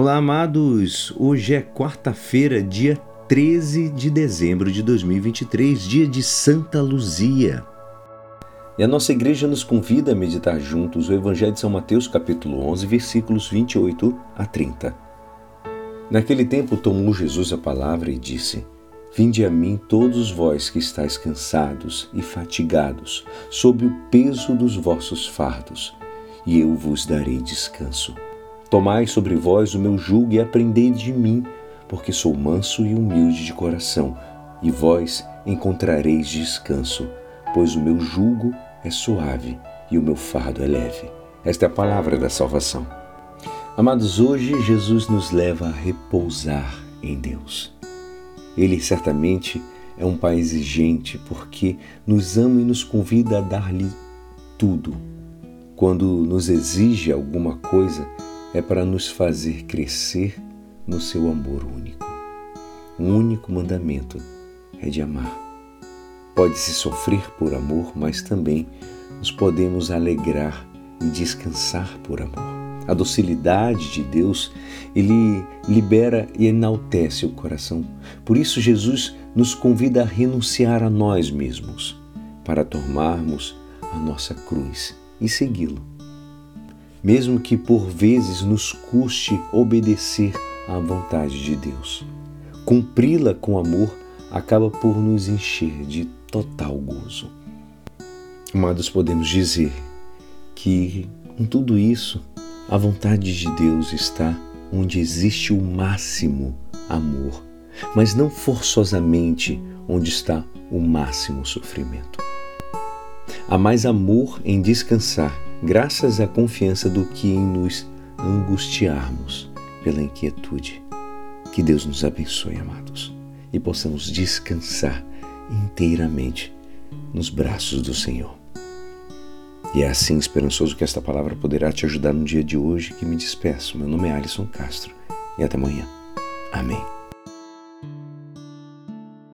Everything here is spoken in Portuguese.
Olá, amados! Hoje é quarta-feira, dia 13 de dezembro de 2023, dia de Santa Luzia. E a nossa igreja nos convida a meditar juntos o Evangelho de São Mateus, capítulo 11, versículos 28 a 30. Naquele tempo tomou Jesus a palavra e disse: Vinde a mim todos vós que estáis cansados e fatigados, sob o peso dos vossos fardos, e eu vos darei descanso. Tomai sobre vós o meu jugo e aprendei de mim, porque sou manso e humilde de coração, e vós encontrareis descanso, pois o meu jugo é suave e o meu fardo é leve. Esta é a palavra da salvação. Amados, hoje Jesus nos leva a repousar em Deus. Ele certamente é um Pai exigente porque nos ama e nos convida a dar-lhe tudo. Quando nos exige alguma coisa, é para nos fazer crescer no seu amor único. O único mandamento é de amar. Pode-se sofrer por amor, mas também nos podemos alegrar e descansar por amor. A docilidade de Deus, ele libera e enaltece o coração. Por isso Jesus nos convida a renunciar a nós mesmos para tomarmos a nossa cruz e segui-lo mesmo que por vezes nos custe obedecer à vontade de Deus. Cumpri-la com amor acaba por nos encher de total gozo. Amados, podemos dizer que em tudo isso a vontade de Deus está onde existe o máximo amor, mas não forçosamente onde está o máximo sofrimento. Há mais amor em descansar graças à confiança do que em nos angustiarmos pela inquietude. Que Deus nos abençoe, amados, e possamos descansar inteiramente nos braços do Senhor. E é assim esperançoso que esta palavra poderá te ajudar no dia de hoje que me despeço. Meu nome é Alisson Castro e até amanhã. Amém.